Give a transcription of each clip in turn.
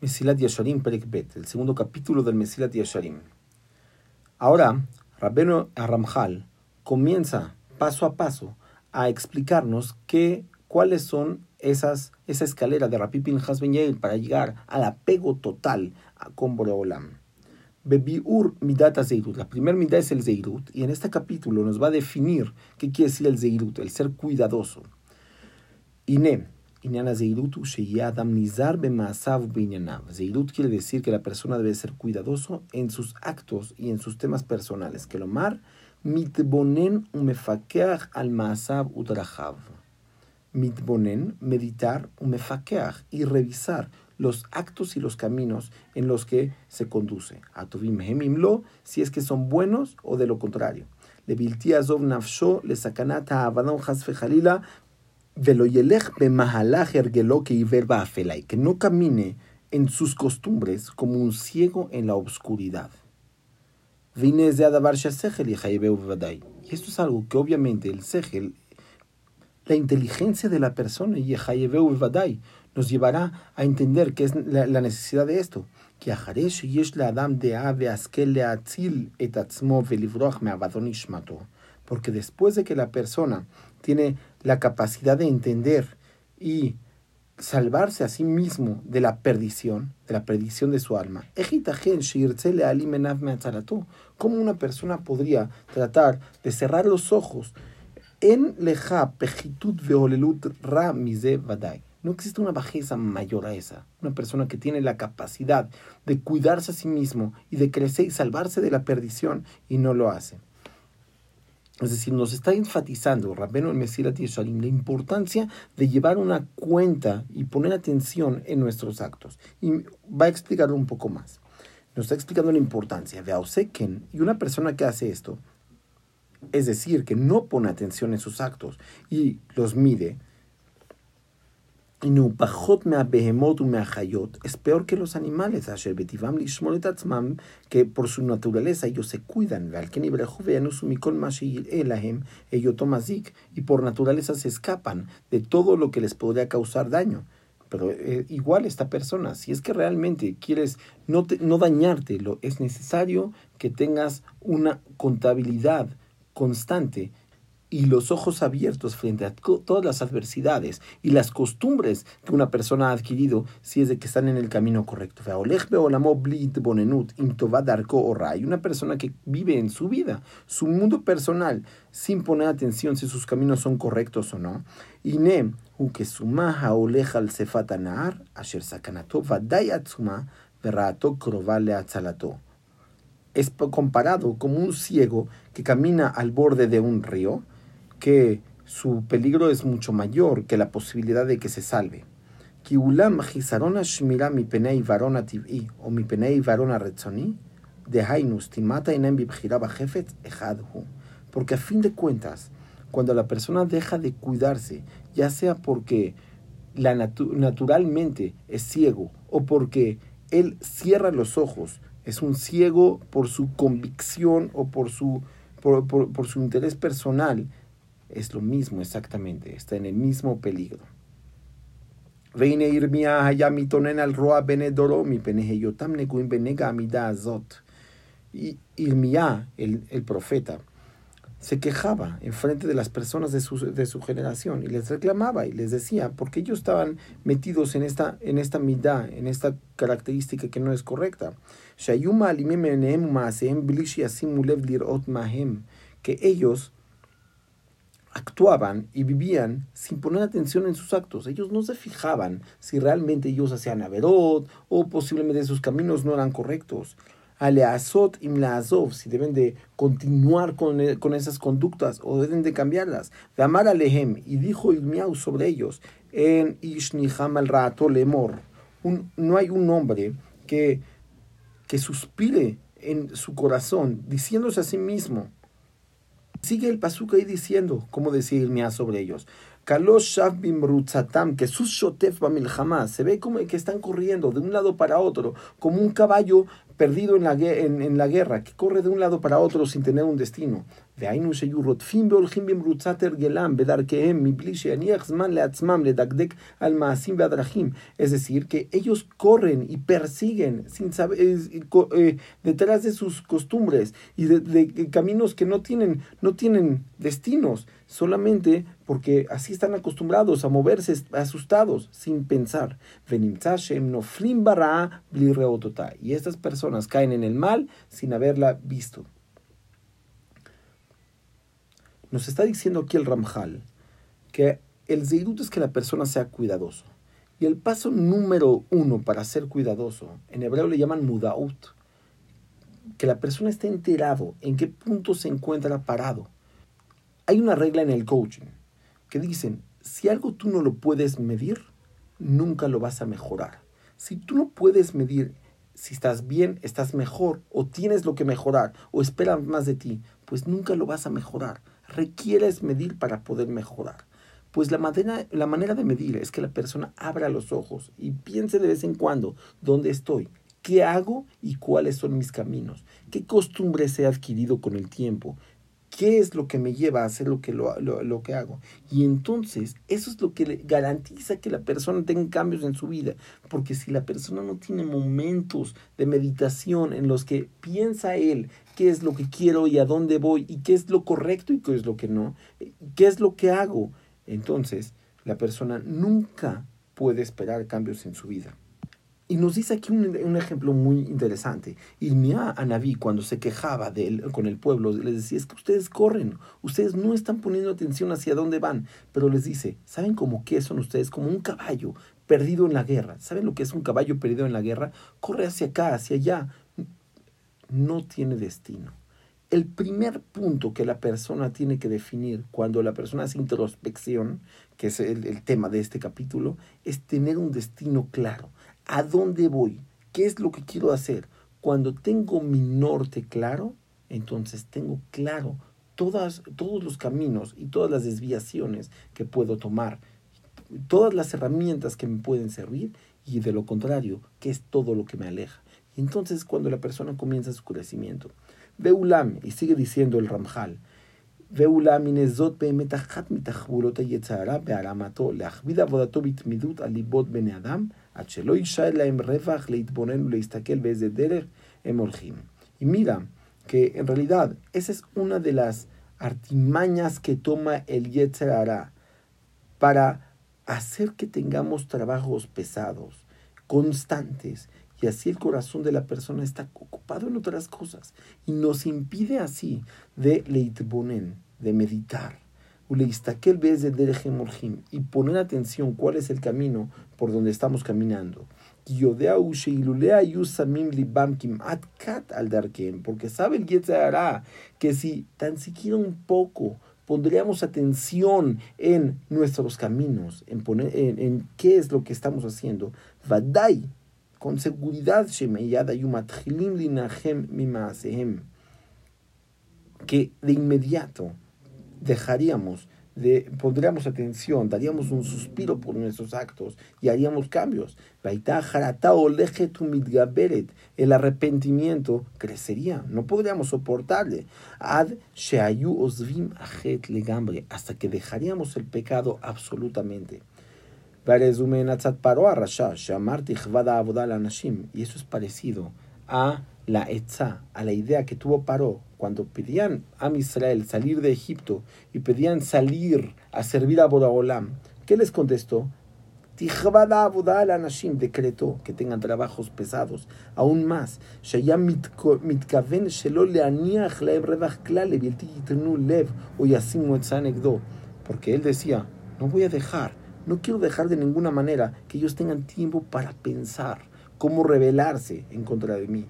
Mesilat Yasharim Perek el segundo capítulo del Mesilat Yasharim. Ahora, Rabbeno Aramjal comienza paso a paso a explicarnos qué, cuáles son esas, esa escalera de Rabbi Pinchas Ben para llegar al apego total con Boreolam. Bebiur midata zeirut. La primera midá es el zeirut y en este capítulo nos va a definir qué quiere decir el zeirut, el ser cuidadoso. Ine, Zeirut quiere decir que la persona debe ser cuidadoso en sus actos y en sus temas personales. Que lo mar mitbonen umefakeach al maasav utrachav. Mitbonen, meditar, umefakeach y revisar los actos y los caminos en los que se conduce. Atuvim hemimlo, si es que son buenos o de lo contrario. Le azov nafsho, le sakanata abadon hasfe jalila, que no camine en sus costumbres como un ciego en la oscuridad. Y esto es algo que obviamente el segel, la inteligencia de la persona, nos llevará a entender que es la, necesidad de esto. Porque después de que la persona tiene la capacidad de entender y salvarse a sí mismo de la perdición, de la perdición de su alma. ¿Cómo una persona podría tratar de cerrar los ojos en leja pejitud ra vadai? No existe una bajeza mayor a esa. Una persona que tiene la capacidad de cuidarse a sí mismo y de crecer y salvarse de la perdición y no lo hace. Es decir, nos está enfatizando Rabbeno el Mesirat Yesharim la importancia de llevar una cuenta y poner atención en nuestros actos. Y va a explicarlo un poco más. Nos está explicando la importancia de Auseken y una persona que hace esto, es decir, que no pone atención en sus actos y los mide, es peor que los animales, que por su naturaleza ellos se cuidan, y por naturaleza se escapan de todo lo que les podría causar daño. Pero eh, igual esta persona, si es que realmente quieres no, no dañarte, es necesario que tengas una contabilidad constante y los ojos abiertos frente a todas las adversidades y las costumbres que una persona ha adquirido si es de que están en el camino correcto. Y una persona que vive en su vida, su mundo personal, sin poner atención si sus caminos son correctos o no. Es comparado como un ciego que camina al borde de un río que su peligro es mucho mayor que la posibilidad de que se salve. mi penei varona o mi penei varona timata Porque a fin de cuentas, cuando la persona deja de cuidarse, ya sea porque la naturalmente es ciego o porque él cierra los ojos, es un ciego por su convicción o por su, por su interés personal, es lo mismo exactamente, está en el mismo peligro. Veine irmia hayamitonen al roa benedoro mi peneheyotam neguim benega amida azot. Y Irmia, el, el profeta, se quejaba en frente de las personas de su, de su generación y les reclamaba y les decía porque ellos estaban metidos en esta, en esta midá, en esta característica que no es correcta. Que ellos actuaban y vivían sin poner atención en sus actos. Ellos no se fijaban si realmente ellos hacían averot o posiblemente sus caminos no eran correctos. Aleazot imlaazov, si deben de continuar con, e, con, esas conductas o deben de cambiarlas. De amar alehem, y dijo Ilmiau sobre ellos, en Ishniham al rato lemor. no hay un hombre que, que suspire en su corazón, diciéndose a sí mismo, Sigue el pasuk ahí diciendo, como decía Irmia sobre ellos. Que sus shotef se ve como que están corriendo de un lado para otro, como un caballo perdido en la, en, en la guerra, que corre de un lado para otro sin tener un destino. Es decir, que ellos corren y persiguen sin saber, eh, detrás de sus costumbres y de, caminos que no tienen, no tienen destinos, solamente porque así están acostumbrados a moverse asustados, sin pensar. Y estas personas caen en el mal sin haberla visto. Nos está diciendo aquí el Ramjal que el Zeirut es que la persona sea cuidadoso. Y el paso número uno para ser cuidadoso, en hebreo le llaman mudaut, que la persona esté enterado en qué punto se encuentra parado. Hay una regla en el coaching que dicen, si algo tú no lo puedes medir, nunca lo vas a mejorar. Si tú no puedes medir si estás bien, estás mejor, o tienes lo que mejorar, o esperan más de ti, pues nunca lo vas a mejorar requieres medir para poder mejorar. Pues la manera, la manera de medir es que la persona abra los ojos y piense de vez en cuando dónde estoy, qué hago y cuáles son mis caminos, qué costumbres he adquirido con el tiempo, qué es lo que me lleva a hacer lo que, lo, lo, que hago. Y entonces eso es lo que le garantiza que la persona tenga cambios en su vida. Porque si la persona no tiene momentos de meditación en los que piensa él qué es lo que quiero y a dónde voy y qué es lo correcto y qué es lo que no, qué es lo que hago, entonces la persona nunca puede esperar cambios en su vida. Y nos dice aquí un, ejemplo muy interesante. Irmia a Naví, cuando se quejaba de él, con el pueblo, les decía, es que ustedes corren, ustedes no están poniendo atención hacia dónde van. Pero les dice, ¿saben cómo qué son ustedes? Como un caballo perdido en la guerra. ¿Saben lo que es un caballo perdido en la guerra? Corre hacia acá, hacia allá. No tiene destino. El primer punto que la persona tiene que definir cuando la persona hace introspección, que es el tema de este capítulo, es tener un destino claro a dónde voy, qué es lo que quiero hacer. Cuando tengo mi norte claro, entonces tengo claro todas, todos los caminos y todas las desviaciones que puedo tomar, todas las herramientas que me pueden servir y de lo contrario, que es todo lo que me aleja. Y entonces cuando la persona comienza su crecimiento, Beulam, y sigue diciendo el Ramjal, ואולם הנה זאת באמת אחת מתחבולות היצרה בהרמתו להכביד עבודתו בתמידות על ליבות בני אדם, Em y mira que en realidad esa es una de las artimañas que toma el Yetzer hará para hacer que tengamos trabajos pesados, constantes, y así el corazón de la persona está ocupado en otras cosas y nos impide así de leitbonen, de meditar y poner atención cuál es el camino por donde estamos caminando. Porque sabe el Yetzirah que si tan siquiera un poco pondríamos atención en nuestros caminos, en, poner, en, qué es lo que estamos haciendo, Vadai con seguridad que de inmediato dejaríamos de, pondríamos atención, daríamos un suspiro por nuestros actos y haríamos cambios. El arrepentimiento crecería, no podríamos soportarle. Ad hasta que dejaríamos el pecado absolutamente. Y eso es parecido a la etza, a la idea que tuvo Paró cuando pedían a Israel salir de Egipto y pedían salir a servir a Boraholam. ¿Qué les contestó? Anashim decretó que tengan trabajos pesados, aún más. Porque él decía, no voy a dejar no quiero dejar de ninguna manera que ellos tengan tiempo para pensar cómo rebelarse en contra de mí.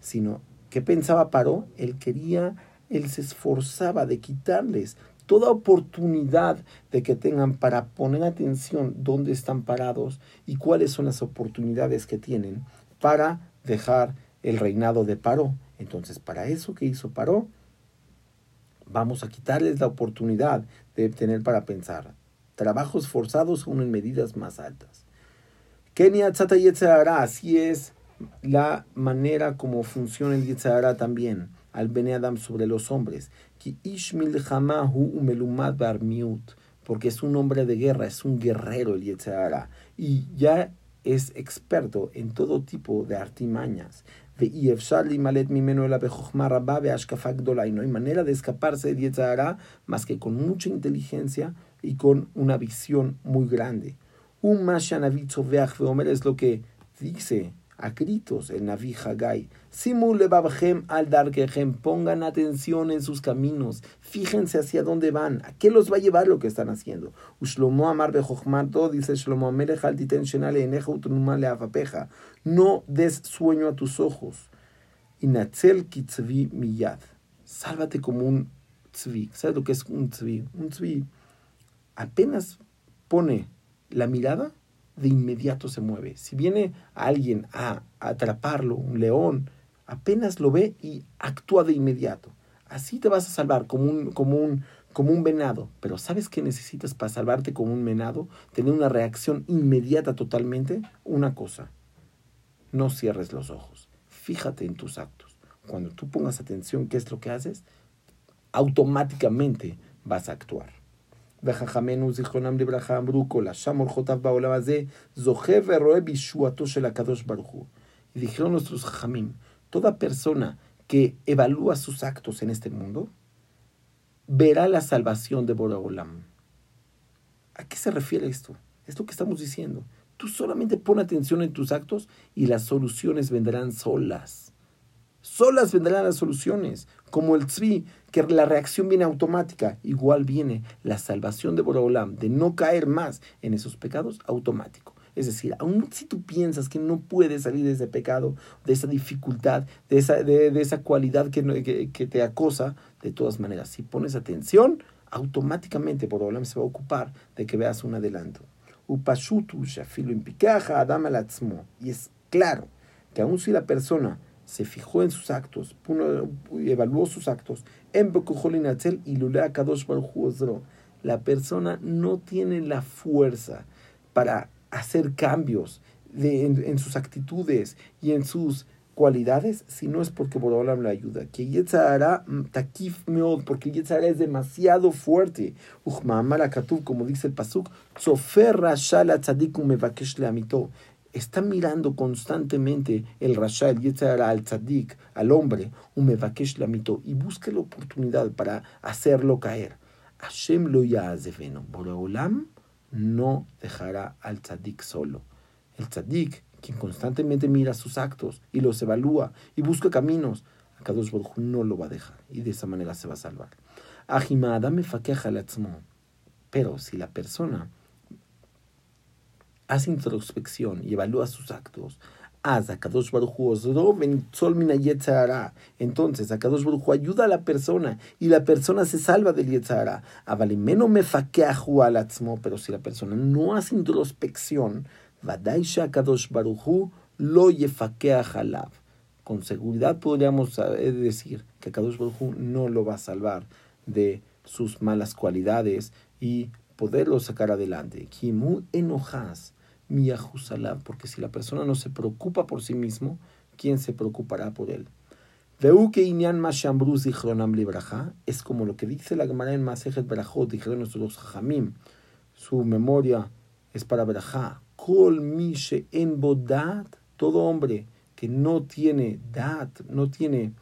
Sino, ¿qué pensaba Paró? Él quería, él se esforzaba de quitarles toda oportunidad de que tengan para poner atención dónde están parados y cuáles son las oportunidades que tienen para dejar el reinado de Paró. Entonces, para eso que hizo Paró, vamos a quitarles la oportunidad de tener para pensar. Trabajos forzados aún en medidas más altas. Kenia Tzata Yetzahara, así es la manera como funciona el Yetzahara también, al Bene Adam sobre los hombres. Ishmil Umelumad Barmiut, porque es un hombre de guerra, es un guerrero el Yetzahara, y ya es experto en todo tipo de artimañas. Y no hay manera de escaparse de Yetzahara más que con mucha inteligencia y con una visión muy grande. Un Omer es lo que dice a gritos el Naví Hagai. Simule al darkehem, pongan atención en sus caminos, fíjense hacia dónde van, a qué los va a llevar lo que están haciendo. Ushlomo amar bejochmato, dice Shlomo Amelech al eneja utrumale afapeja. No des sueño a tus ojos. Inatzel kitzvi miyad. Sálvate como un tzvi. ¿Sabes lo que es un tzvi? Un tzvi apenas pone la mirada, de inmediato se mueve. Si viene alguien a atraparlo, un león, apenas lo ve y actúa de inmediato. Así te vas a salvar como un, como un, como un venado. Pero ¿sabes qué necesitas para salvarte como un venado? Tener una reacción inmediata totalmente. Una cosa, no cierres los ojos. Fíjate en tus actos. Cuando tú pongas atención qué es lo que haces, automáticamente vas a actuar. וחכמינו זיכרונם לברכה אמרו כל השם אורחותיו בעולם הזה זוכה ורואה בישועתו של הקדוש ברוך הוא. Y dijeron nuestros jajamim, toda persona que evalúa sus actos en este mundo, verá la salvación de Boraholam. ¿A qué se refiere esto? Es lo que estamos diciendo. Tú solamente pon atención en tus actos y las soluciones vendrán solas. Solas vendrán las soluciones, como el tzvi, que la reacción viene automática. Igual viene la salvación de Boraholam, de no caer más en esos pecados, automático. Es decir, aun si tú piensas que no puedes salir de ese pecado, de esa dificultad, de esa, de, esa cualidad que, que, te acosa, de todas maneras, si pones atención, automáticamente Boraholam se va a ocupar de que veas un adelanto. Y es claro que aun si la persona se fijó en sus actos, evaluó sus actos, en y la persona no tiene la fuerza para hacer cambios en, sus actitudes y en sus cualidades, si no es porque Borolam le ayuda. Que Yetzara mm, takif meod, porque Yetzara es demasiado fuerte. como dice el Pasuk, Tzofer Rashala Tzadikum Mevakesh Leamito está mirando constantemente el Rasha, el Yetzara, al Tzadik, al hombre, un Mevakesh Lamito, y busca la oportunidad para hacerlo caer. Hashem lo yazeveno. Boreolam no dejará al Tzadik solo. El Tzadik, quien constantemente mira sus actos y los evalúa y busca caminos, a Kadosh Baruch no lo va a dejar y de esa manera se va a salvar. Pero si la persona hace introspección y evalúa sus actos, haz a Entonces, a Kadosh Baruj ayuda a la persona y la persona se salva del Yetzara. Avalimeno me al pero si la persona no hace introspección, Vadaisha Kadosh Baruj lo halab. Con seguridad podríamos eh, decir que Kadosh Baruj no lo va a salvar de sus malas cualidades y poderlo sacar adelante. Kimu enojas miyahusalab, porque si la persona no se preocupa por sí mismo, ¿quién se preocupará por él? es como lo que dice la Gemara en Masejet Berajot, dijeron nuestros hajamim, su memoria es para Berajá. En bodat, todo hombre que no tiene dat, no tiene,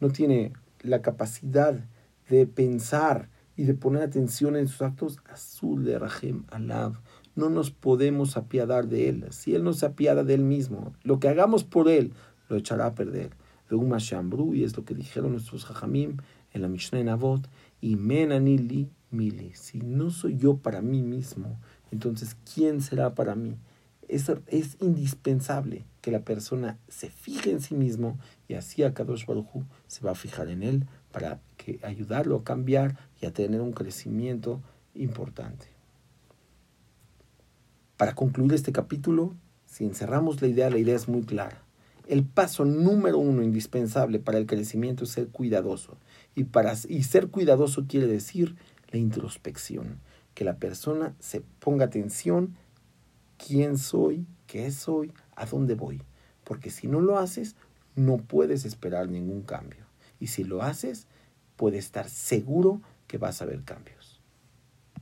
no tiene la capacidad de pensar y de poner atención en sus actos, azul de Rahem Alav no nos podemos apiadar de él. Si él no se apiada de él mismo, lo que hagamos por él lo echará a perder. Y es lo que dijeron nuestros Jajamim en la Mishnah en Avot, y Menanili Mili. Si no soy yo para mí mismo, entonces ¿quién será para mí? Es, es indispensable que la persona se fije en sí mismo y así a Kadosh se va a fijar en él para que ayudarlo a cambiar y a tener un crecimiento importante. Para concluir este capítulo, si encerramos la idea, la idea es muy clara. El paso número uno indispensable para el crecimiento es ser cuidadoso. Y, para, y ser cuidadoso quiere decir la introspección. que la persona se ponga atención, quién soy, qué soy, a dónde voy. Porque si no lo haces, no puedes esperar ningún cambio. Y si lo haces, puedes estar seguro que vas a ver cambios.